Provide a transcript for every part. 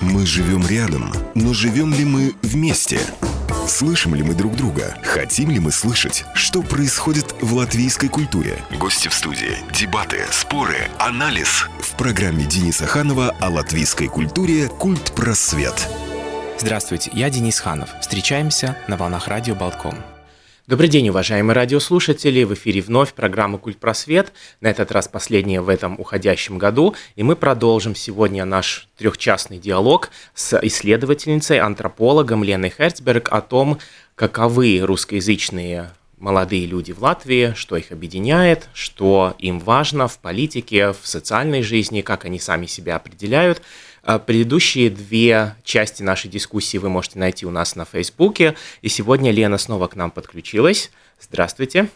Мы живем рядом, но живем ли мы вместе? Слышим ли мы друг друга? Хотим ли мы слышать, что происходит в латвийской культуре? Гости в студии, дебаты, споры, анализ. В программе Дениса Ханова о латвийской культуре «Культ просвет». Здравствуйте, я Денис Ханов. Встречаемся на волнах радио «Болтком». Добрый день, уважаемые радиослушатели! В эфире вновь программа «Культ Просвет», на этот раз последняя в этом уходящем году, и мы продолжим сегодня наш трехчастный диалог с исследовательницей, антропологом Леной Херцберг о том, каковы русскоязычные молодые люди в Латвии, что их объединяет, что им важно в политике, в социальной жизни, как они сами себя определяют – предыдущие две части нашей дискуссии вы можете найти у нас на Фейсбуке. И сегодня Лена снова к нам подключилась. Здравствуйте.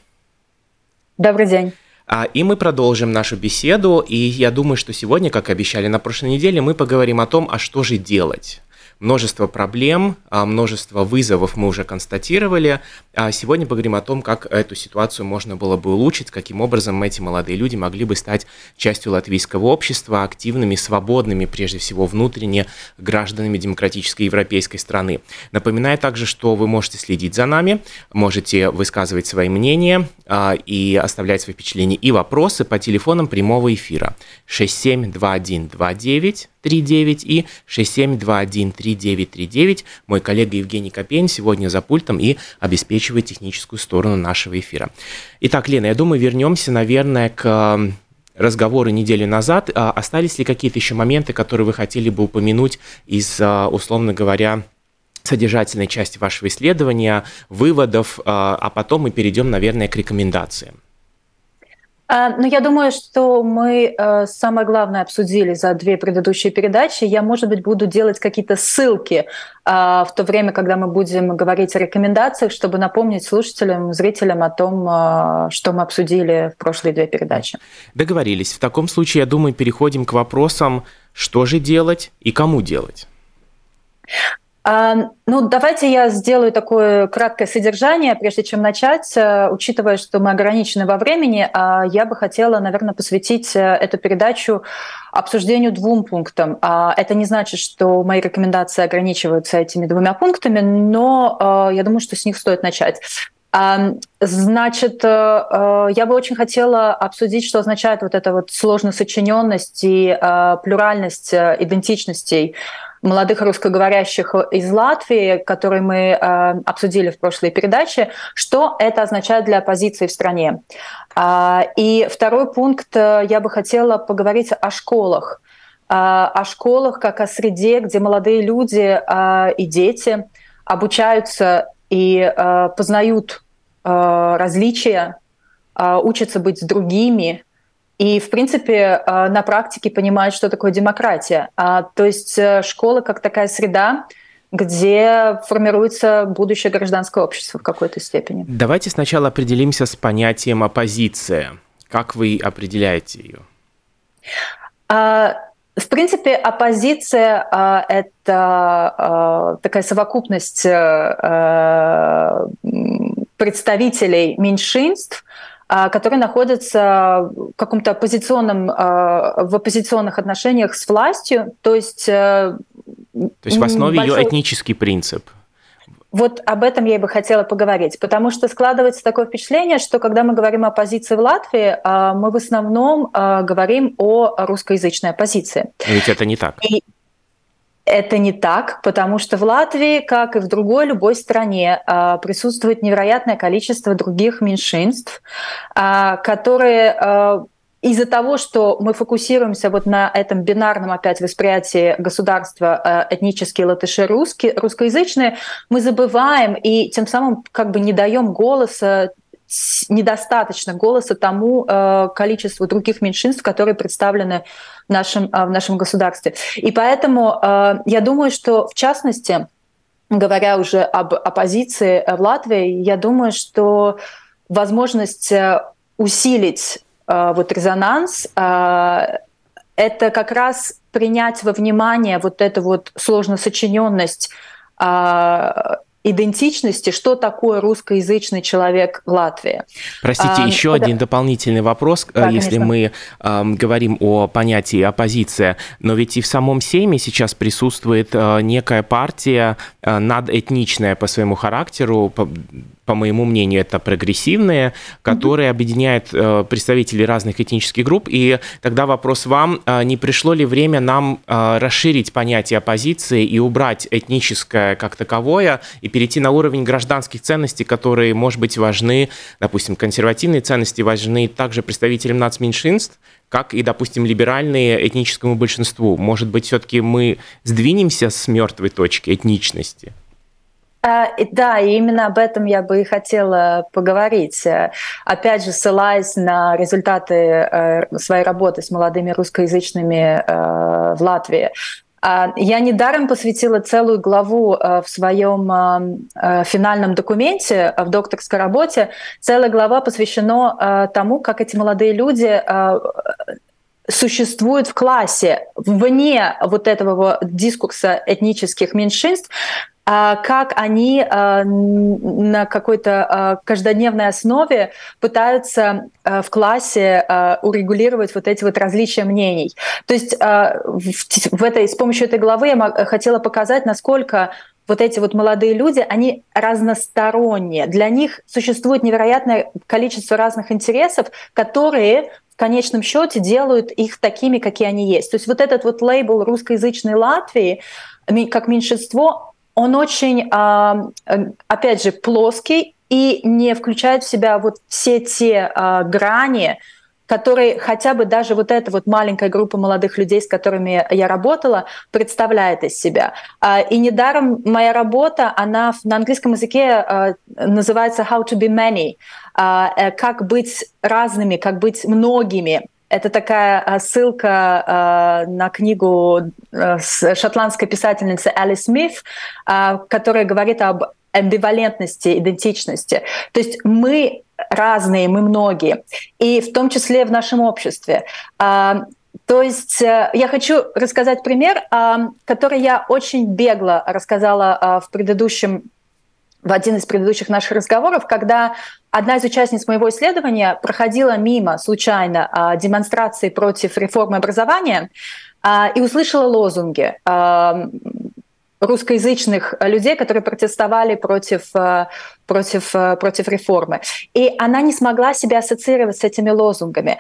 Добрый день. А, и мы продолжим нашу беседу. И я думаю, что сегодня, как обещали на прошлой неделе, мы поговорим о том, а что же делать множество проблем, а, множество вызовов мы уже констатировали. А сегодня поговорим о том, как эту ситуацию можно было бы улучшить, каким образом эти молодые люди могли бы стать частью латвийского общества, активными, свободными, прежде всего внутренне, гражданами демократической европейской страны. Напоминаю также, что вы можете следить за нами, можете высказывать свои мнения а, и оставлять свои впечатления и вопросы по телефонам прямого эфира 672129 39 и 67213939. Мой коллега Евгений Копейн сегодня за пультом и обеспечивает техническую сторону нашего эфира. Итак, Лена, я думаю, вернемся, наверное, к разговоры недели назад. А остались ли какие-то еще моменты, которые вы хотели бы упомянуть из, а, условно говоря, содержательной части вашего исследования, выводов, а, а потом мы перейдем, наверное, к рекомендациям? А, ну, я думаю, что мы э, самое главное обсудили за две предыдущие передачи. Я, может быть, буду делать какие-то ссылки а, в то время, когда мы будем говорить о рекомендациях, чтобы напомнить слушателям, зрителям о том, а, что мы обсудили в прошлые две передачи. Договорились. В таком случае, я думаю, переходим к вопросам, что же делать и кому делать. Ну, давайте я сделаю такое краткое содержание, прежде чем начать. Э, учитывая, что мы ограничены во времени, а я бы хотела, наверное, посвятить э, эту передачу обсуждению двум пунктам. А Это не значит, что мои рекомендации ограничиваются этими двумя пунктами, но э, я думаю, что с них стоит начать. Значит, я бы очень хотела обсудить, что означает вот эта вот сложно сочиненность и плюральность идентичностей молодых русскоговорящих из Латвии, которые мы э, обсудили в прошлой передаче, что это означает для оппозиции в стране. Э, и второй пункт, э, я бы хотела поговорить о школах. Э, о школах как о среде, где молодые люди э, и дети обучаются и э, познают э, различия, э, учатся быть другими, и, в принципе, э, на практике понимают, что такое демократия. А, то есть э, школа как такая среда, где формируется будущее гражданское общество в какой-то степени. Давайте сначала определимся с понятием оппозиция. Как вы определяете ее? А, в принципе, оппозиция а, это такая совокупность э, представителей меньшинств, а, которые находятся в каком-то оппозиционном, а, в оппозиционных отношениях с властью, то есть... Э, то есть в основе большой... ее этнический принцип. Вот об этом я бы хотела поговорить, потому что складывается такое впечатление, что когда мы говорим о оппозиции в Латвии, а, мы в основном говорим о русскоязычной оппозиции. Ведь это не так. И это не так, потому что в Латвии, как и в другой любой стране, а, присутствует невероятное количество других меньшинств, а, которые а, из-за того, что мы фокусируемся вот на этом бинарном опять восприятии государства этнические латыши русские, русскоязычные, мы забываем и тем самым как бы не даем голоса недостаточно голоса тому э, количеству других меньшинств, которые представлены в нашем, э, в нашем государстве. И поэтому э, я думаю, что в частности, говоря уже об оппозиции в Латвии, я думаю, что возможность усилить вот резонанс это как раз принять во внимание вот эту вот сложно сочиненность идентичности, что такое русскоязычный человек в Латвии. Простите, а, еще это... один дополнительный вопрос, да, если конечно. мы э, говорим о понятии оппозиция, но ведь и в самом Сейме сейчас присутствует э, некая партия э, надэтничная по своему характеру, по, по моему мнению, это прогрессивные, которые mm-hmm. объединяют э, представителей разных этнических групп. И тогда вопрос вам, э, не пришло ли время нам э, расширить понятие оппозиции и убрать этническое как таковое и перейти на уровень гражданских ценностей, которые, может быть, важны, допустим, консервативные ценности важны также представителям нацменьшинств, как и, допустим, либеральные этническому большинству. Может быть, все-таки мы сдвинемся с мертвой точки этничности? А, да, и именно об этом я бы и хотела поговорить. Опять же, ссылаясь на результаты э, своей работы с молодыми русскоязычными э, в Латвии. А, я недаром посвятила целую главу э, в своем финальном документе, в докторской работе. Целая глава посвящена тому, как эти молодые люди существуют в классе вне вот этого дискурса этнических меньшинств, как они а, на какой-то а, каждодневной основе пытаются в классе урегулировать вот эти вот различия мнений. То есть в этой, с помощью этой главы я хотела показать, насколько вот эти вот молодые люди, они разносторонние. Для них существует невероятное количество разных интересов, которые в конечном счете делают их такими, какие они есть. То есть вот этот вот лейбл русскоязычной Латвии как меньшинство, он очень, а, опять же, плоский и не включает в себя вот все те а, грани, которые хотя бы даже вот эта вот маленькая группа молодых людей, с которыми я работала, представляет из себя. А, и недаром моя работа, она на английском языке называется «How to be many», э, как быть разными, как быть многими. Это такая э, ссылка э, на книгу э, шотландской писательницы Али Смит, которая говорит об амбивалентности, идентичности. То есть мы разные, мы многие, и в том числе в нашем обществе. То есть я хочу рассказать пример, который я очень бегло рассказала в предыдущем в один из предыдущих наших разговоров, когда одна из участниц моего исследования проходила мимо случайно а, демонстрации против реформы образования а, и услышала лозунги а, русскоязычных людей, которые протестовали против, против, против реформы. И она не смогла себя ассоциировать с этими лозунгами.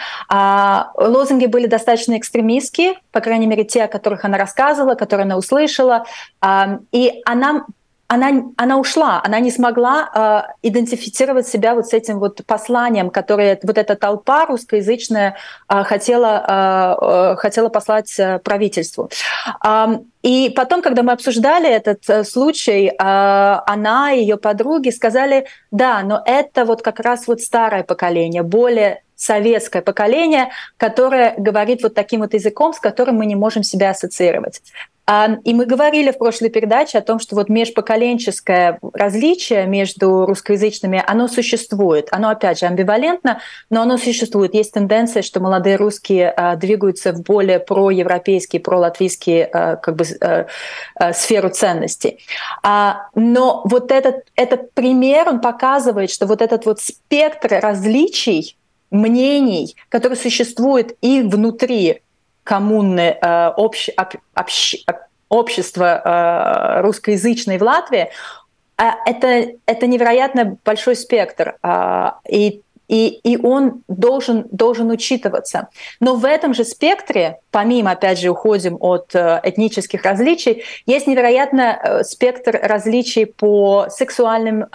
Лозунги были достаточно экстремистские, по крайней мере, те, о которых она рассказывала, которые она услышала. И она она, она ушла, она не смогла э, идентифицировать себя вот с этим вот посланием, которое вот эта толпа русскоязычная э, хотела, э, хотела послать правительству. Э, и потом, когда мы обсуждали этот э, случай, э, она и ее подруги сказали, да, но это вот как раз вот старое поколение, более советское поколение, которое говорит вот таким вот языком, с которым мы не можем себя ассоциировать. И мы говорили в прошлой передаче о том, что вот межпоколенческое различие между русскоязычными, оно существует. Оно, опять же, амбивалентно, но оно существует. Есть тенденция, что молодые русские а, двигаются в более проевропейские, пролатвийские а, как бы, а, сферу ценностей. Но вот этот, этот пример, он показывает, что вот этот вот спектр различий, мнений, который существует и внутри коммуны, общ, об, общ, общества э, русскоязычной в Латвии, э, это, это невероятно большой спектр. И и, и он должен, должен учитываться. Но в этом же спектре, помимо, опять же, уходим от этнических различий, есть невероятно спектр различий по сексуальным,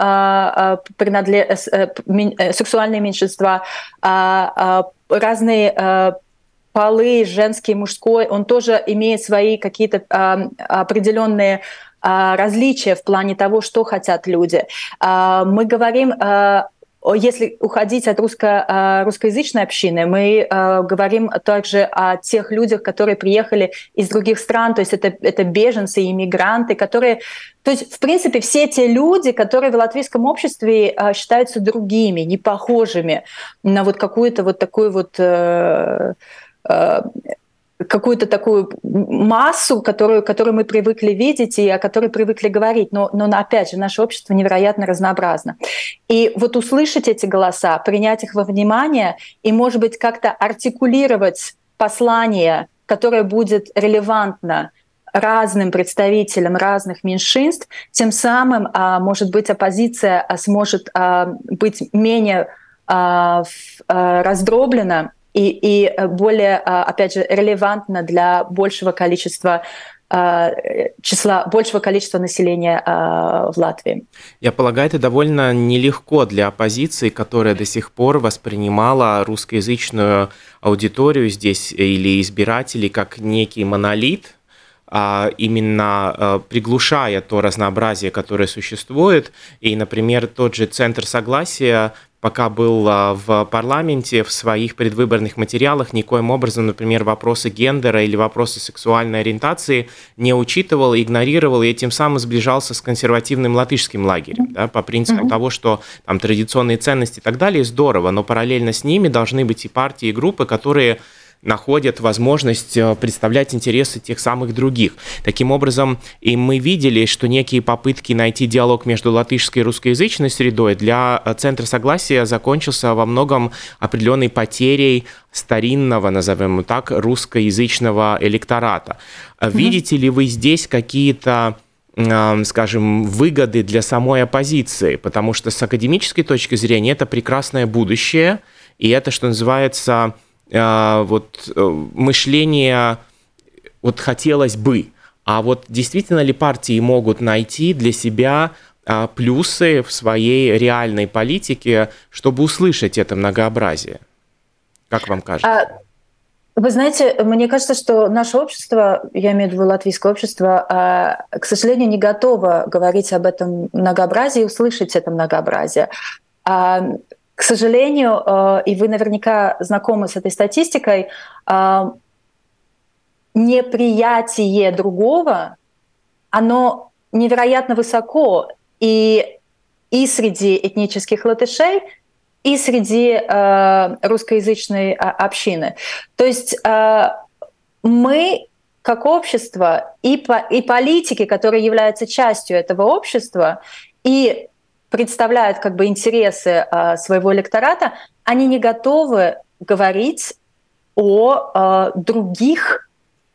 принадле... сексуальные меньшинства, разные полы, женский, мужской, он тоже имеет свои какие-то э, определенные э, различия в плане того, что хотят люди. Э, мы говорим если уходить от русско, русскоязычной общины, мы э, говорим также о тех людях, которые приехали из других стран, то есть это, это беженцы, иммигранты, которые... То есть, в принципе, все те люди, которые в латвийском обществе э, считаются другими, не похожими на вот какую-то вот такую вот... Э, какую-то такую массу, которую, которую мы привыкли видеть и о которой привыкли говорить. Но, но опять же, наше общество невероятно разнообразно. И вот услышать эти голоса, принять их во внимание и, может быть, как-то артикулировать послание, которое будет релевантно разным представителям разных меньшинств, тем самым, а, может быть, оппозиция а, сможет а, быть менее раздроблена и, и более, опять же, релевантна для большего количества числа большего количества населения в Латвии. Я полагаю, это довольно нелегко для оппозиции, которая до сих пор воспринимала русскоязычную аудиторию здесь или избирателей как некий монолит, а, именно а, приглушая то разнообразие, которое существует. И, например, тот же Центр согласия пока был а, в парламенте, в своих предвыборных материалах никоим образом, например, вопросы гендера или вопросы сексуальной ориентации не учитывал, игнорировал и тем самым сближался с консервативным латышским лагерем, да, по принципу mm-hmm. того, что там традиционные ценности и так далее, здорово, но параллельно с ними должны быть и партии, и группы, которые находят возможность э, представлять интересы тех самых других. Таким образом, и мы видели, что некие попытки найти диалог между латышской и русскоязычной средой для э, Центра согласия закончился во многом определенной потерей старинного, назовем так, русскоязычного электората. Mm-hmm. Видите ли вы здесь какие-то скажем, выгоды для самой оппозиции, потому что с академической точки зрения это прекрасное будущее, и это, что называется, вот э, мышление вот хотелось бы, а вот действительно ли партии могут найти для себя а, плюсы в своей реальной политике, чтобы услышать это многообразие? Как вам кажется? А, вы знаете, мне кажется, что наше общество, я имею в виду латвийское общество, к сожалению, не готово говорить об этом многообразии и услышать это многообразие. К сожалению, э, и вы наверняка знакомы с этой статистикой, э, неприятие другого, оно невероятно высоко и, и среди этнических латышей, и среди э, русскоязычной а, общины. То есть мы как общество и, по, и политики, которые являются частью этого общества, и представляют как бы интересы э, своего электората, они не готовы говорить о э, других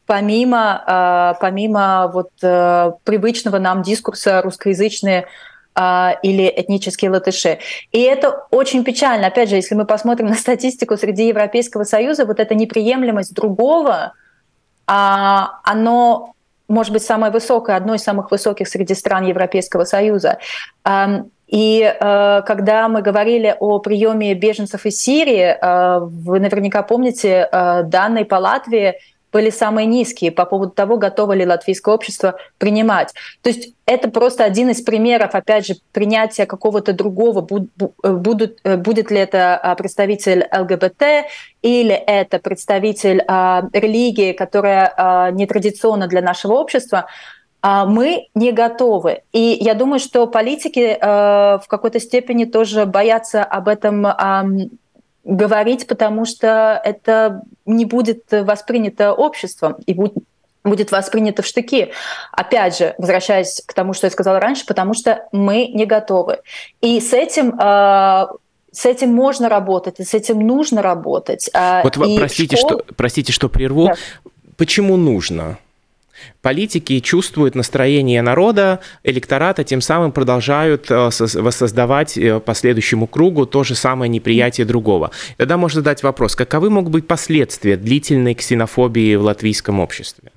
помимо, э, помимо вот, э, привычного нам дискурса русскоязычные или этнические латыши. И это очень печально. Опять же, если мы посмотрим на статистику среди Европейского Союза, вот эта неприемлемость другого, а, оно может быть самое высокое, одно из самых высоких среди стран Европейского Союза. И э, когда мы говорили о приеме беженцев из Сирии, э, вы наверняка помните, э, данные по Латвии были самые низкие по поводу того, готово ли латвийское общество принимать. То есть это просто один из примеров, опять же, принятия какого-то другого, будут, э, будет ли это э, представитель ЛГБТ или это представитель э, религии, которая э, нетрадиционна для нашего общества. А мы не готовы. И я думаю, что политики э, в какой-то степени тоже боятся об этом говорить, потому что это не будет воспринято обществом и будет будет воспринято в штыки. Опять же, возвращаясь к тому, что я сказала раньше, потому что мы не готовы. И с этим э, с этим можно работать, и с этим нужно работать. Э, вот и простите, школ... что, простите, что прерву. Да. Почему нужно? Политики чувствуют настроение народа, электората, тем самым продолжают э, воссоздавать э, по следующему кругу то же самое неприятие другого. Тогда можно задать вопрос, каковы могут быть последствия длительной ксенофобии в латвийском обществе?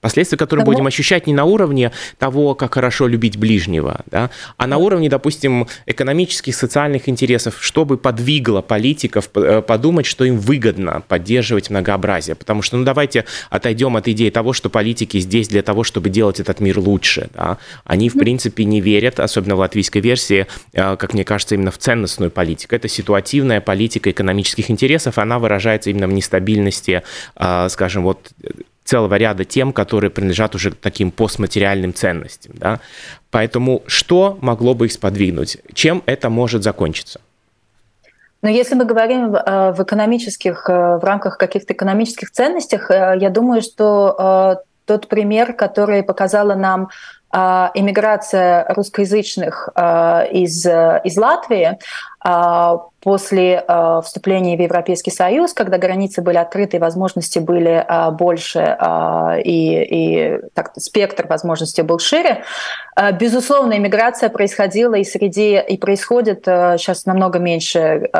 Последствия, которые Кому? будем ощущать не на уровне того, как хорошо любить ближнего, да, а на уровне, допустим, экономических, социальных интересов, чтобы подвигло политиков э, подумать, что им выгодно поддерживать многообразие. Потому что, ну, давайте отойдем от идеи того, что политики здесь для того, чтобы делать этот мир лучше. Да. Они, в принципе, не верят, особенно в латвийской версии, э, как мне кажется, именно в ценностную политику. Это ситуативная политика экономических интересов, она выражается именно в нестабильности, э, скажем, вот целого ряда тем, которые принадлежат уже таким постматериальным ценностям. Да? Поэтому что могло бы их сподвигнуть? Чем это может закончиться? Но если мы говорим в экономических, в рамках каких-то экономических ценностях, я думаю, что тот пример, который показала нам иммиграция русскоязычных из, из Латвии, а, после а, вступления в Европейский Союз, когда границы были открыты, возможности были а, больше и, и так, спектр возможностей был шире, безусловно, иммиграция происходила и среди и происходит сейчас намного меньше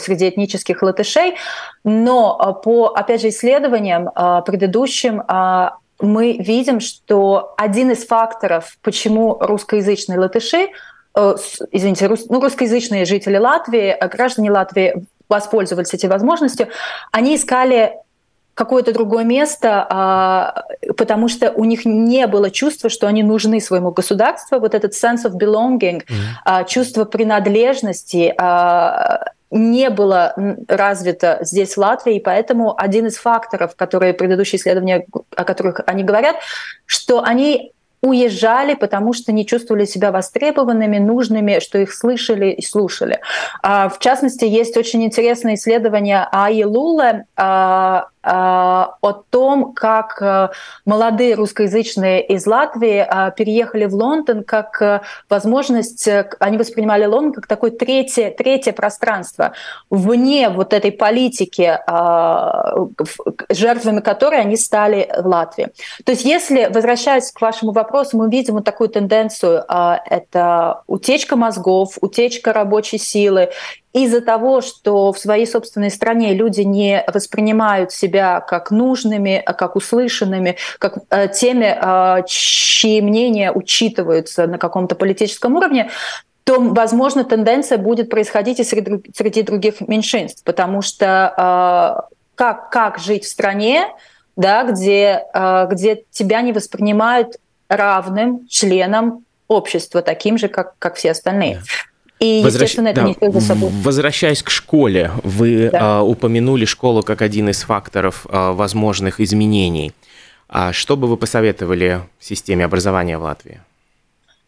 среди этнических латышей, но по опять же исследованиям предыдущим мы видим, что один из факторов, почему русскоязычные латыши Э, извините, рус, ну, русскоязычные жители Латвии, э, граждане Латвии воспользовались этой возможностью, они искали какое-то другое место, а, потому что у них не было чувства, что они нужны своему государству. Вот этот sense of belonging, mm-hmm. чувство принадлежности а, не было развито здесь в Латвии, и поэтому один из факторов, которые предыдущие исследования, о которых они говорят, что они уезжали, потому что не чувствовали себя востребованными, нужными, что их слышали и слушали. А, в частности, есть очень интересное исследование Аи Луле а, о том, как э, молодые русскоязычные из Латвии а, переехали в Лондон как э, возможность, э, они воспринимали Лондон как такое третье, третье пространство, вне вот этой политики, жертвами которой они стали в Латвии. То есть если, возвращаясь к вашему вопросу, мы видим вот такую тенденцию, это утечка мозгов, утечка рабочей силы, из-за того, что в своей собственной стране люди не воспринимают себя как нужными, а как услышанными, как э, теми, э, чьи мнения учитываются на каком-то политическом уровне, то, возможно, тенденция будет происходить и среди, других меньшинств, потому что э, как, как жить в стране, да, где, где тебя не воспринимают равным членом общества, таким же, как, как все остальные. И, Возвращ... естественно, это да. несет за собой. Возвращаясь к школе, вы да. а, упомянули школу как один из факторов а, возможных изменений. А что бы вы посоветовали в системе образования в Латвии?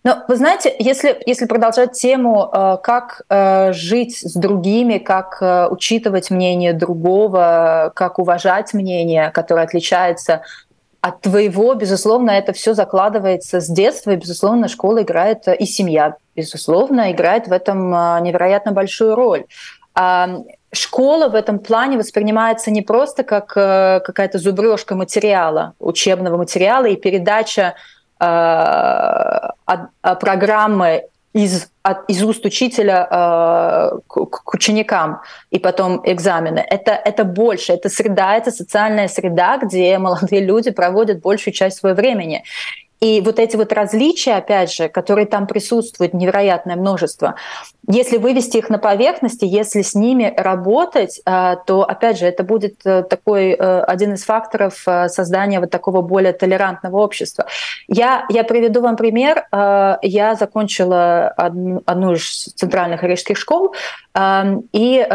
Ну, вы знаете, если, если продолжать тему, а, как а, жить с другими, как а, учитывать мнение другого, как уважать мнение, которое отличается от твоего, безусловно, это все закладывается с детства, и, безусловно, школа играет, и семья, безусловно, играет в этом а, невероятно большую роль. А, школа в этом плане воспринимается не просто как э, какая-то зубрежка материала, учебного материала и передача а, программы из, от, из уст учителя э, к, к ученикам и потом экзамены. Это, это больше, это среда, это социальная среда, где молодые люди проводят большую часть своего времени. И вот эти вот различия, опять же, которые там присутствуют, невероятное множество, если вывести их на поверхность, если с ними работать, э, то, опять же, это будет э, такой э, один из факторов создания вот такого более толерантного общества. Я, я приведу вам пример. Я закончила одну, одну из центральных рижских школ, и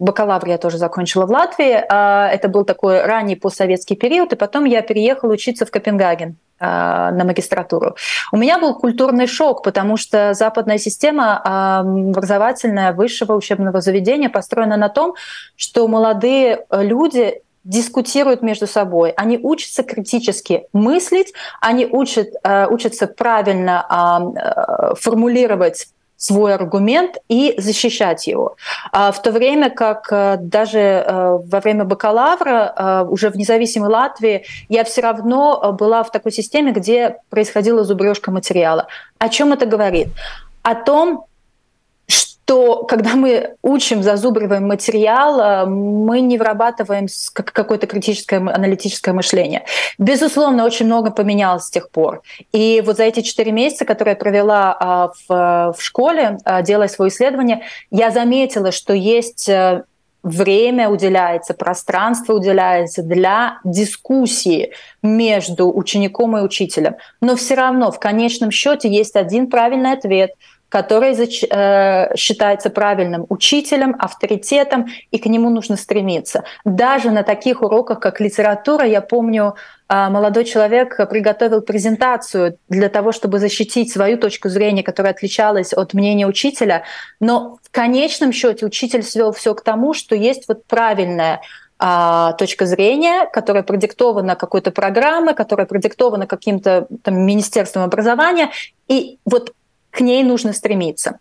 бакалавр я тоже закончила в Латвии. А, это был такой ранний постсоветский период, и потом я переехала учиться в Копенгаген а, на магистратуру. У меня был культурный шок, потому что западная система а, образовательная высшего учебного заведения построена на том, что молодые люди дискутируют между собой, они учатся критически мыслить, они учат, учатся правильно формулировать свой аргумент и защищать его. А в то время как э, даже э, во время бакалавра, э, уже в независимой Латвии, я все равно была в такой системе, где происходила зубрежка материала. О чем это говорит? О том, что когда мы учим, зазубриваем материал, э, мы не вырабатываем какое-то критическое аналитическое мышление. Безусловно, очень много поменялось с тех пор. И вот за эти четыре месяца, которые я провела а, в, в школе, а, делая свое исследование, я заметила, что есть э, время уделяется, пространство уделяется для дискуссии между учеником и учителем. Но все равно в конечном счете есть один правильный ответ – который э, считается правильным учителем, авторитетом, и к нему нужно стремиться. Даже на таких уроках, как литература, я помню, э, молодой человек приготовил презентацию для того, чтобы защитить свою точку зрения, которая отличалась от мнения учителя, но в конечном счете учитель свел все к тому, что есть вот правильное а, точка зрения, которая продиктована какой-то программой, которая продиктована каким-то там, министерством образования, и вот к ней нужно стремиться.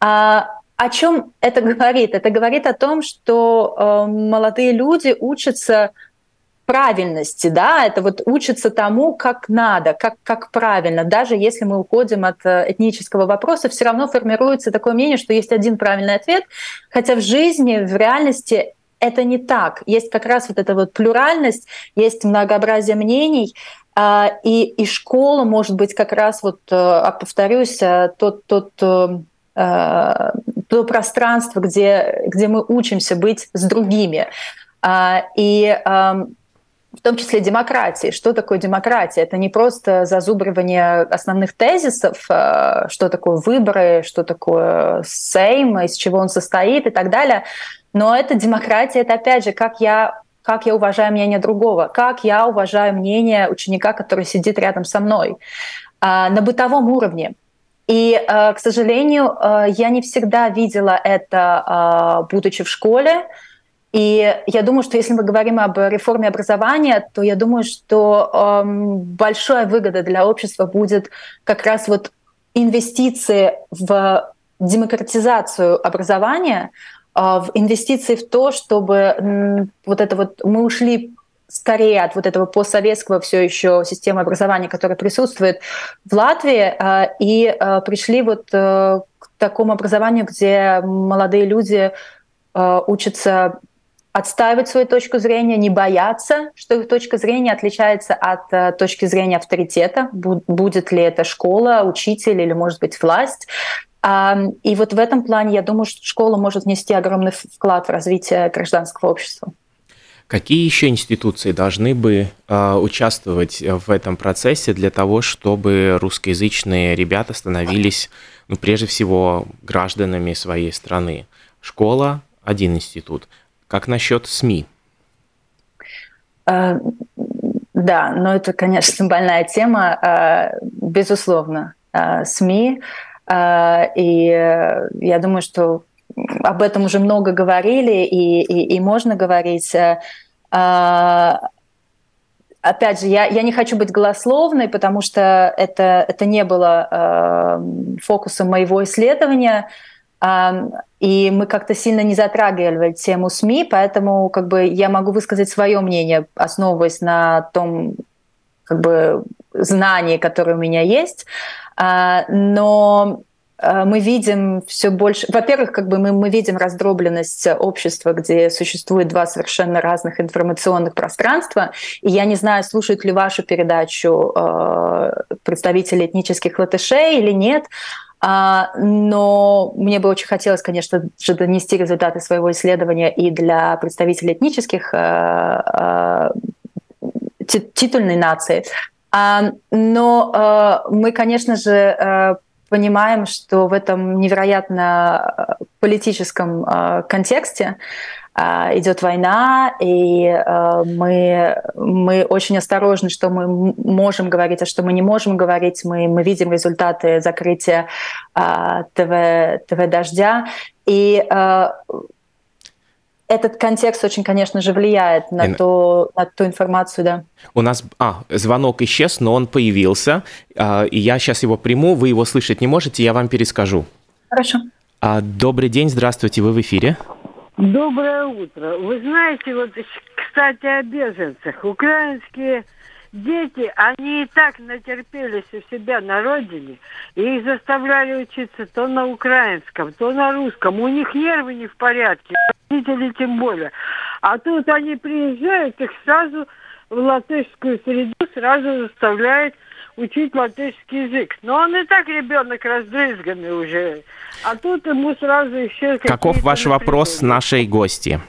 А, о чем это говорит? Это говорит о том, что э, молодые люди учатся правильности, да, это вот учатся тому, как надо, как, как правильно. Даже если мы уходим от э, этнического вопроса, все равно формируется такое мнение, что есть один правильный ответ, хотя в жизни, в реальности это не так. Есть как раз вот эта вот плюральность, есть многообразие мнений, и, и школа может быть как раз, вот, э, повторюсь, э, тот, тот, э, то пространство, где, где мы учимся быть с другими. А, и в том числе демократии. Что такое демократия? Это не просто зазубривание основных тезисов, что такое выборы, что такое Сейм, из чего он состоит и так далее, но это демократия, это опять же, как я как я уважаю мнение другого, как я уважаю мнение ученика, который сидит рядом со мной а, на бытовом уровне. И, а, к сожалению, а, я не всегда видела это, будучи в школе. И я думаю, что если мы говорим об реформе образования, то я думаю, что большая выгода для общества будет как раз вот инвестиции в демократизацию образования, в инвестиции в то, чтобы вот это вот мы ушли скорее от вот этого постсоветского все еще системы образования, которая присутствует в Латвии, а, и а, пришли вот э, к такому образованию, где молодые люди учатся отстаивать свою точку зрения, не бояться, что их точка зрения отличается от э, точки зрения авторитета, будет ли это школа, учитель или, может быть, власть. И вот в этом плане я думаю, что школа может внести огромный вклад в развитие гражданского общества. Какие еще институции должны бы э, участвовать в этом процессе для того, чтобы русскоязычные ребята становились, ну, прежде всего, гражданами своей страны? Школа – один институт. Как насчет СМИ? Э, да, но это, конечно, больная тема, э, безусловно. Э, СМИ а, и э, я думаю, что об этом уже много говорили и, и, и можно говорить. Э, а, опять же, я, я не хочу быть голословной, потому что это, это не было э, фокусом моего исследования, и мы как-то сильно не затрагивали тему СМИ, поэтому как бы, я могу высказать свое мнение, основываясь на том как бы, знании, которое у меня есть. А, но а, мы видим все больше... Во-первых, как бы мы, мы видим раздробленность общества, где существует два совершенно разных информационных пространства. И я не знаю, слушают ли вашу передачу э, представители этнических латышей или нет, но мне бы очень хотелось, конечно же, донести результаты своего исследования и для представителей этнических титульной нации. А, но а, мы, конечно же, а, понимаем, что в этом невероятно политическом контексте идет война, и мы, мы очень осторожны, что мы можем говорить, а что мы не можем говорить. Мы, мы видим результаты закрытия ТВ, ТВ «Дождя». И этот контекст очень, конечно же, влияет на, И... ту, на ту информацию, да. У нас, а, звонок исчез, но он появился, а, и я сейчас его приму, вы его слышать не можете, я вам перескажу. Хорошо. А, добрый день, здравствуйте, вы в эфире. Доброе утро. Вы знаете, вот, кстати, о беженцах. Украинские Дети, они и так натерпелись у себя на родине, и их заставляли учиться то на украинском, то на русском. У них нервы не в порядке, родители тем более. А тут они приезжают, их сразу в латышскую среду сразу заставляют учить латышский язык. Но он и так ребенок раздрызганный уже. А тут ему сразу еще... Каков ваш вопрос нашей гости?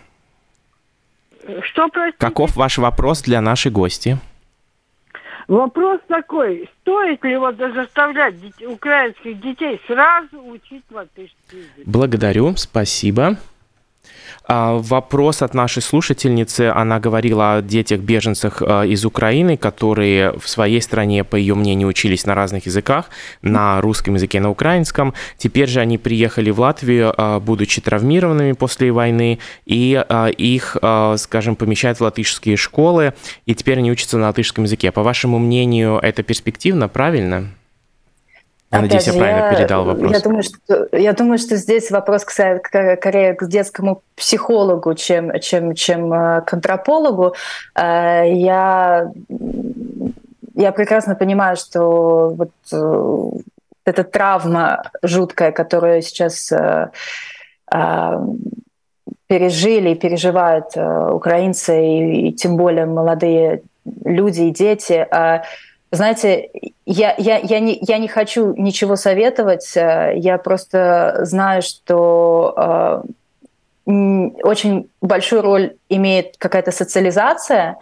Что, простите? Каков ваш вопрос для нашей гости? Вопрос такой, стоит ли вот заставлять украинских детей сразу учить латышский язык? Благодарю, спасибо. А, вопрос от нашей слушательницы. Она говорила о детях-беженцах а, из Украины, которые в своей стране, по ее мнению, учились на разных языках, на русском языке, на украинском. Теперь же они приехали в Латвию, а, будучи травмированными после войны, и их, скажем, помещают в латышские школы, и теперь они учатся на латышском языке. По вашему мнению, это перспективно, правильно? Я надеюсь, я правильно я, передал вопрос. Я думаю, что, я думаю, что здесь вопрос скорее к детскому психологу, чем, чем, чем э, к антропологу. Э, я, я прекрасно понимаю, что вот э, эта травма жуткая, которую сейчас пережили и переживают украинцы, и, и тем более молодые люди и дети, знаете, я, я, я, не, я не хочу ничего советовать, э, я просто знаю, что э, очень большую роль имеет какая-то социализация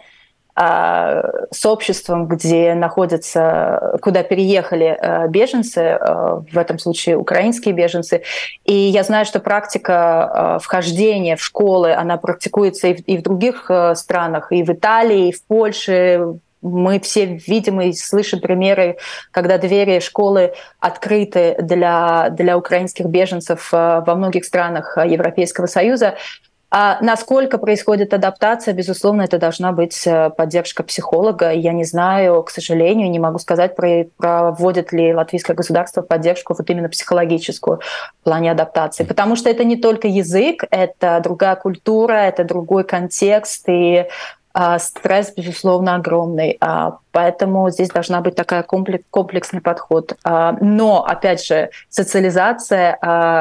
э, с обществом, где находятся, куда переехали э, беженцы, э, в этом случае украинские беженцы. И я знаю, что практика э, вхождения в школы, она практикуется и в, и в других э, странах, и в Италии, и в Польше, мы все видим и слышим примеры, когда двери школы открыты для, для украинских беженцев э, во многих странах Европейского Союза. А насколько происходит адаптация, безусловно, это должна быть э, поддержка психолога. Я не знаю, к сожалению, не могу сказать, проводит ли латвийское государство поддержку вот именно психологическую в плане адаптации. Потому что это не только язык, это другая культура, это другой контекст, и стресс, безусловно, огромный. А, поэтому здесь должна быть такая комплекс, комплексный подход. А, но, опять же, социализация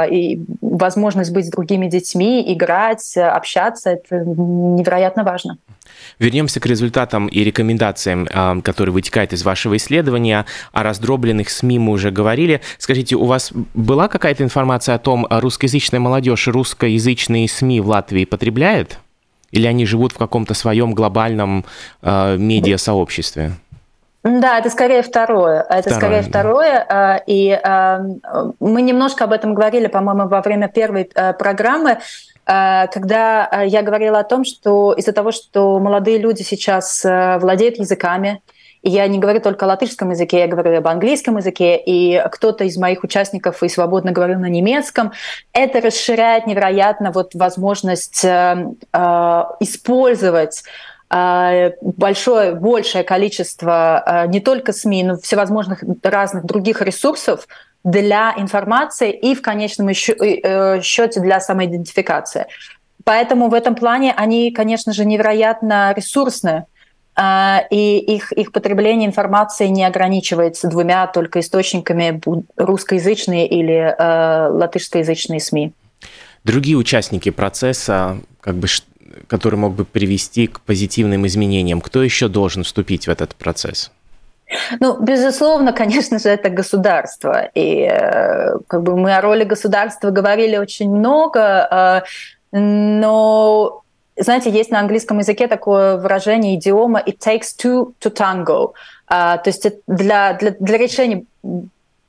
и возможность быть с другими детьми, играть, общаться, это невероятно важно. Вернемся к результатам и рекомендациям, которые вытекают из вашего исследования. О раздробленных СМИ мы уже говорили. Скажите, у вас была какая-то информация о том, русскоязычная молодежь русскоязычные СМИ в Латвии потребляет? Или они живут в каком-то своем глобальном э, медиа-сообществе? Да, это скорее второе. Это второе, скорее да. второе. Э, и э, мы немножко об этом говорили, по-моему, во время первой э, программы, когда я говорила о том, что из-за того, что молодые люди сейчас владеют языками, я не говорю только о латышском языке, я говорю об английском языке, и кто-то из моих участников и свободно говорил на немецком. Это расширяет невероятно вот возможность э, э, использовать э, большое, большее количество э, не только СМИ, но всевозможных разных других ресурсов для информации и в конечном счете для самоидентификации. Поэтому в этом плане они, конечно же, невероятно ресурсные. А, и их, их потребление информации не ограничивается двумя только источниками русскоязычные или э, латышскоязычные СМИ. Другие участники процесса, как бы, который мог бы привести к позитивным изменениям, кто еще должен вступить в этот процесс? Ну, безусловно, конечно же, это государство. И э, как бы мы о роли государства говорили очень много, э, но знаете, есть на английском языке такое выражение, идиома «it takes two to tango». Uh, то есть для, для, для решения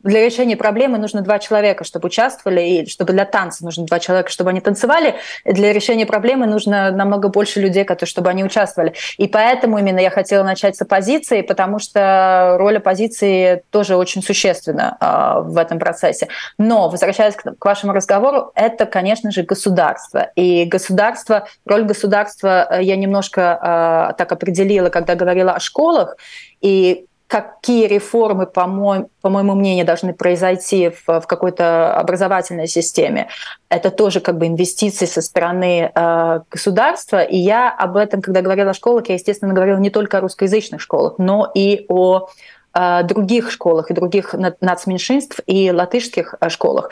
для решения проблемы нужно два человека, чтобы участвовали, и чтобы для танца нужно два человека, чтобы они танцевали. Для решения проблемы нужно намного больше людей, которые, чтобы они участвовали. И поэтому именно я хотела начать с оппозиции, потому что роль оппозиции тоже очень существенна э, в этом процессе. Но, возвращаясь к, к вашему разговору, это, конечно же, государство. И государство, роль государства э, я немножко э, так определила, когда говорила о школах. И какие реформы, по, мо по моему мнению, должны произойти в, в какой-то образовательной системе. Это тоже как бы инвестиции со стороны э, государства. И я об этом, когда говорила о школах, я, естественно, говорила не только о русскоязычных школах, но и о э, других школах и других нацменьшинств и латышских э, школах,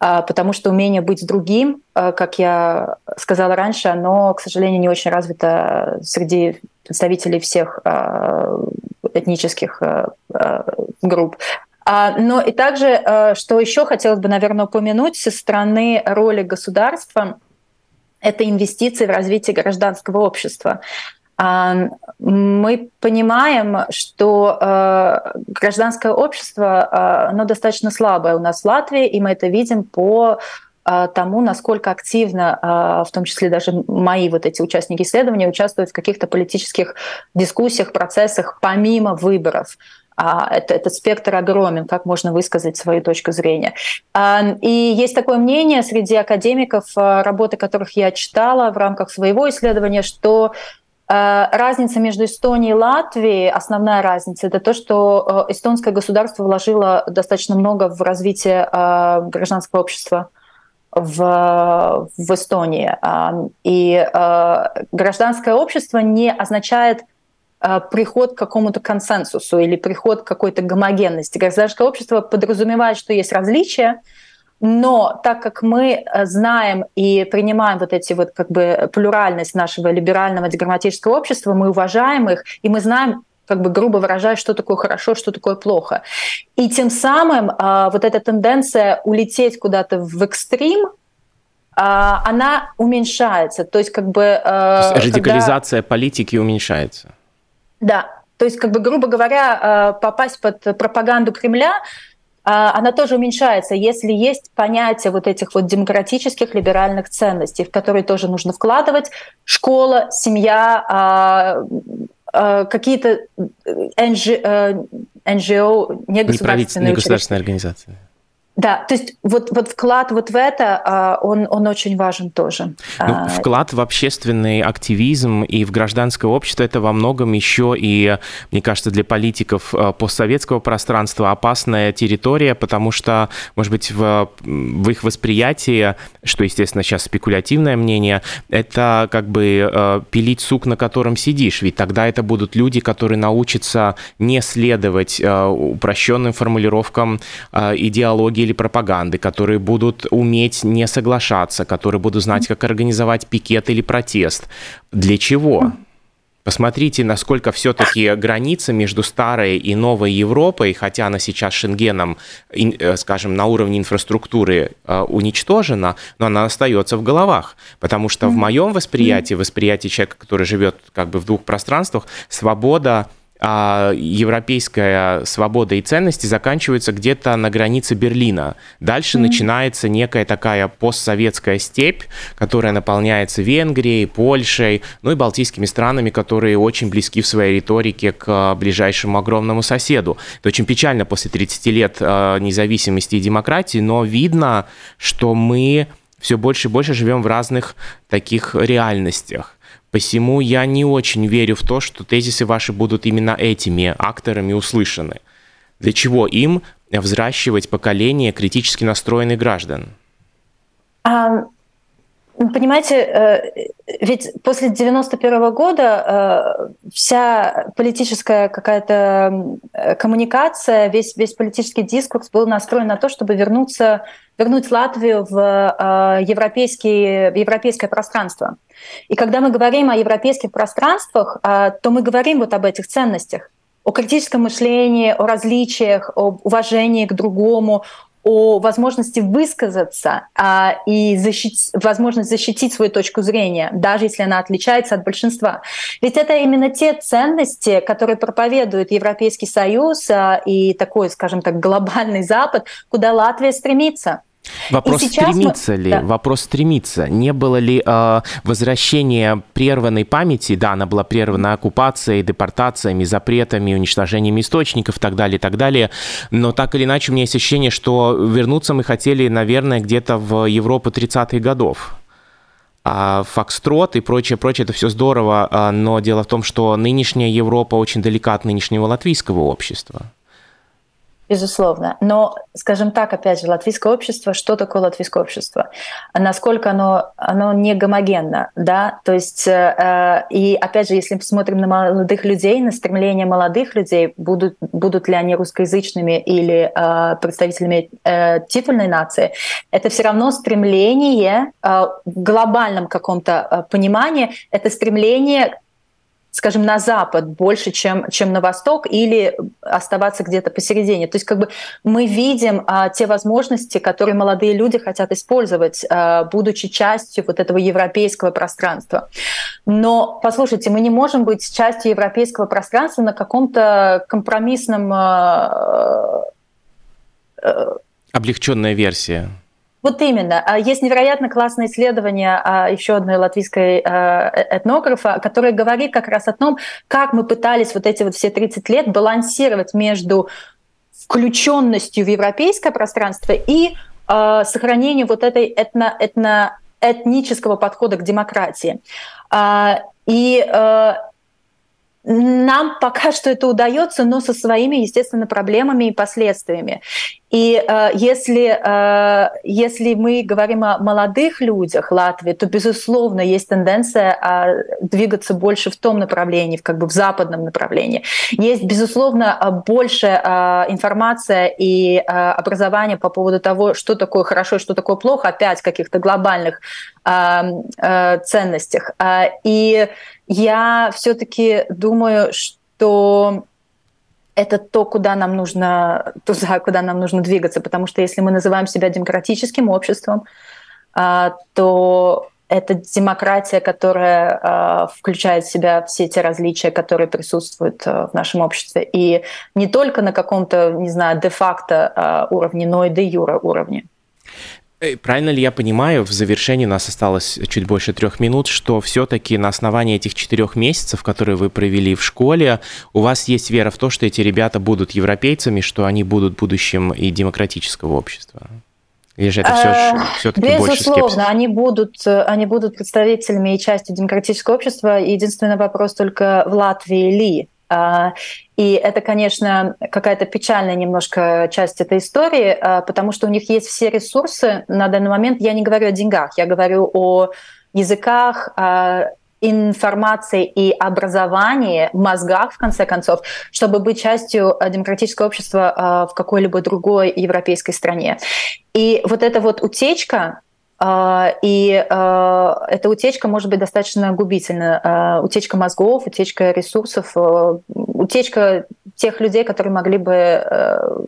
э, потому что умение быть другим, как я сказала раньше, оно, к сожалению, не очень развито среди представителей всех этнических э, э, групп. А, но и также, э, что еще хотелось бы, наверное, упомянуть со стороны роли государства, это инвестиции в развитие гражданского общества. Мы понимаем, что гражданское общество, оно достаточно слабое у нас в Латвии, и мы это видим по тому, насколько активно, в том числе даже мои вот эти участники исследования, участвуют в каких-то политических дискуссиях, процессах помимо выборов. А, это, этот спектр огромен, как можно высказать свою точку зрения. А, и есть такое мнение среди академиков, а, работы которых я читала в рамках своего исследования, что разница между Эстонией и Латвией, основная разница, это то, что эстонское государство вложило достаточно много в развитие гражданского общества в, в Эстонии. И гражданское общество не означает Э, приход к какому-то консенсусу или приход к какой-то гомогенности. Гражданское общество подразумевает, что есть различия, но так как мы знаем и принимаем вот эти вот как бы плюральность нашего либерального деграмматического общества, мы уважаем их, и мы знаем, как бы грубо выражая, что такое хорошо, что такое плохо. И тем самым э, вот эта тенденция улететь куда-то в экстрим, она уменьшается. То есть как бы... То есть радикализация когда... политики уменьшается. Да, то есть, как бы, грубо говоря, э, попасть под пропаганду Кремля, э, она тоже уменьшается, если есть понятие вот этих вот демократических либеральных ценностей, в которые тоже нужно вкладывать школа, семья, э, какие-то NGO, негосударственные, негосударственные организации. Да, то есть вот, вот вклад вот в это, а, он, он очень важен тоже. Ну, а, вклад в общественный активизм и в гражданское общество – это во многом еще и, мне кажется, для политиков а, постсоветского пространства опасная территория, потому что, может быть, в, в их восприятии, что, естественно, сейчас спекулятивное мнение, это как бы пилить сук, на котором сидишь, ведь тогда это будут люди, которые научатся не следовать упрощенным формулировкам идеологии или пропаганды, которые будут уметь не соглашаться, которые будут знать, как организовать пикет или протест. Для чего? Посмотрите, насколько все-таки граница между старой и новой Европой, хотя она сейчас Шенгеном, э, скажем, на уровне инфраструктуры э, уничтожена, но она остается в головах. Потому что в моем восприятии, восприятии человека, который живет как бы в двух пространствах, свобода европейская свобода и ценности заканчиваются где-то на границе Берлина. Дальше mm-hmm. начинается некая такая постсоветская степь, которая наполняется Венгрией, Польшей, ну и балтийскими странами, которые очень близки в своей риторике к ближайшему огромному соседу. Это очень печально после 30 лет а, независимости и демократии, но видно, что мы все больше и больше живем в разных таких реальностях. Посему я не очень верю в то, что тезисы ваши будут именно этими акторами услышаны. Для чего им взращивать поколение критически настроенных граждан? А, понимаете, э, ведь после 91 года э, вся политическая какая-то э, коммуникация, весь, весь политический дискурс был настроен на то, чтобы вернуться, вернуть Латвию в, европейский, в европейское пространство. И когда мы говорим о европейских пространствах, то мы говорим вот об этих ценностях о критическом мышлении, о различиях, об уважении к другому, о возможности высказаться а, и защитить, возможность защитить свою точку зрения, даже если она отличается от большинства. Ведь это именно те ценности, которые проповедует Европейский Союз а, и такой, скажем так, глобальный Запад, куда Латвия стремится. Вопрос стремится мы... ли? Да. Вопрос стремится. Не было ли э, возвращения прерванной памяти? Да, она была прервана оккупацией, депортациями, запретами, уничтожением источников и так далее, и так далее. Но так или иначе у меня есть ощущение, что вернуться мы хотели, наверное, где-то в Европу 30-х годов. А Фокстрот и прочее, прочее, это все здорово, а, но дело в том, что нынешняя Европа очень далека от нынешнего латвийского общества безусловно. Но, скажем так, опять же, латвийское общество, что такое латвийское общество? Насколько оно, оно не гомогенно, да? То есть, э, и опять же, если мы посмотрим на молодых людей, на стремление молодых людей, будут, будут ли они русскоязычными или э, представителями э, титульной нации, это все равно стремление э, в глобальном каком-то э, понимании, это стремление скажем, на запад больше, чем, чем на восток, или оставаться где-то посередине. То есть как бы мы видим а, те возможности, которые молодые люди хотят использовать, а, будучи частью вот этого европейского пространства. Но, послушайте, мы не можем быть частью европейского пространства на каком-то компромиссном... А, а, Облегченная версия. Вот именно. А есть невероятно классное исследование а, еще одной латвийской а, э, этнографа, которое говорит как раз о том, как мы пытались вот эти вот все 30 лет балансировать между включенностью в европейское пространство и сохранением вот этой этно, этно, этнического подхода к демократии. И нам пока что это удается, но со своими, естественно, проблемами и последствиями. И э, если, э, если мы говорим о молодых людях Латвии, то, безусловно, есть тенденция э, двигаться больше в том направлении, в, как бы в западном направлении. Есть, безусловно, больше э, информация и э, образование по поводу того, что такое хорошо и что такое плохо, опять каких-то глобальных э, э, ценностях. Э, и я все-таки думаю, что это то, куда нам нужно, туда, куда нам нужно двигаться, потому что если мы называем себя демократическим обществом, а, то это демократия, которая а, включает в себя все те различия, которые присутствуют а, в нашем обществе. И не только на каком-то, не знаю, де-факто уровне, но и де-юра уровне. Э, правильно ли я понимаю, в завершении у нас осталось чуть больше трех минут, что все-таки на основании этих четырех месяцев, которые вы провели в школе, у вас есть вера в то, что эти ребята будут европейцами, что они будут будущим и демократического общества? Или же это все, все-таки Безусловно, больше скепсис? они будут, они будут представителями и частью демократического общества. Единственный вопрос только в Латвии ли и это, конечно, какая-то печальная немножко часть этой истории, а, потому что у них есть все ресурсы на данный момент. Я не говорю о деньгах, я говорю о языках, информации и образовании, мозгах, в конце концов, чтобы быть частью демократического общества в какой-либо другой европейской стране. И вот эта вот утечка, а, и а, эта утечка может быть достаточно губительна. А, утечка мозгов, утечка ресурсов, утечка тех людей, которые могли бы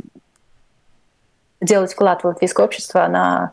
делать вклад в латвийское общество, она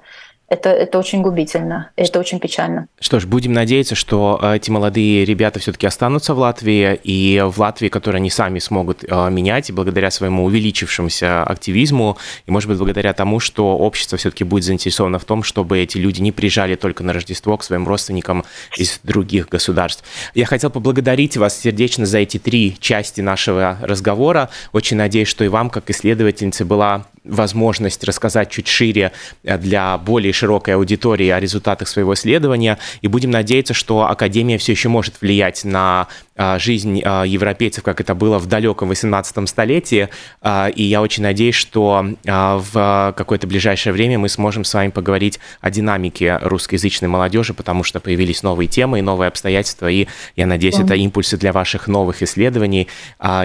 это, это очень губительно, это очень печально. Что ж, будем надеяться, что э, эти молодые ребята все-таки останутся в Латвии, и в Латвии, которую они сами смогут э, менять, и благодаря своему увеличившемуся активизму, и, может быть, благодаря тому, что общество все-таки будет заинтересовано в том, чтобы эти люди не приезжали только на Рождество к своим родственникам из других государств. Я хотел поблагодарить вас сердечно за эти три части нашего разговора. Очень надеюсь, что и вам, как исследовательнице, была возможность рассказать чуть шире э, для более широкой аудитории о результатах своего исследования. И будем надеяться, что Академия все еще может влиять на жизнь а, европейцев, как это было в далеком 18 столетии. А, и я очень надеюсь, что в какое-то ближайшее время мы сможем с вами поговорить о динамике русскоязычной молодежи, потому что появились новые темы и новые обстоятельства, и я надеюсь, это импульсы для ваших новых исследований.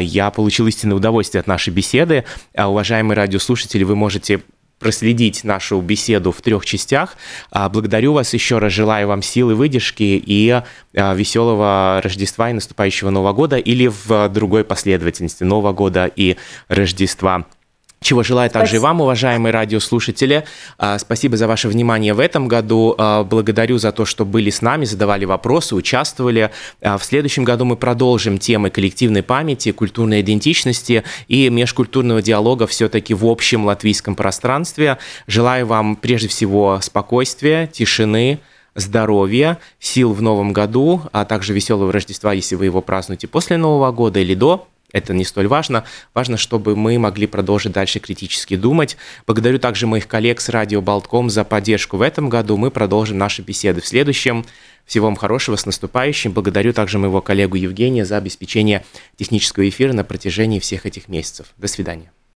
Я получил истинное удовольствие от нашей беседы. Уважаемые радиослушатели, вы можете проследить нашу беседу в трех частях. А, благодарю вас еще раз, желаю вам силы, выдержки и а, веселого Рождества и наступающего Нового года или в другой последовательности Нового года и Рождества. Чего желаю также и вам, уважаемые радиослушатели. А, спасибо за ваше внимание в этом году. А, благодарю за то, что были с нами, задавали вопросы, участвовали. А, в следующем году мы продолжим темы коллективной памяти, культурной идентичности и межкультурного диалога все-таки в общем латвийском пространстве. Желаю вам прежде всего спокойствия, тишины, здоровья, сил в новом году, а также веселого Рождества, если вы его празднуете после Нового года или до это не столь важно. Важно, чтобы мы могли продолжить дальше критически думать. Благодарю также моих коллег с радио Болтком за поддержку в этом году. Мы продолжим наши беседы в следующем. Всего вам хорошего, с наступающим. Благодарю также моего коллегу Евгения за обеспечение технического эфира на протяжении всех этих месяцев. До свидания.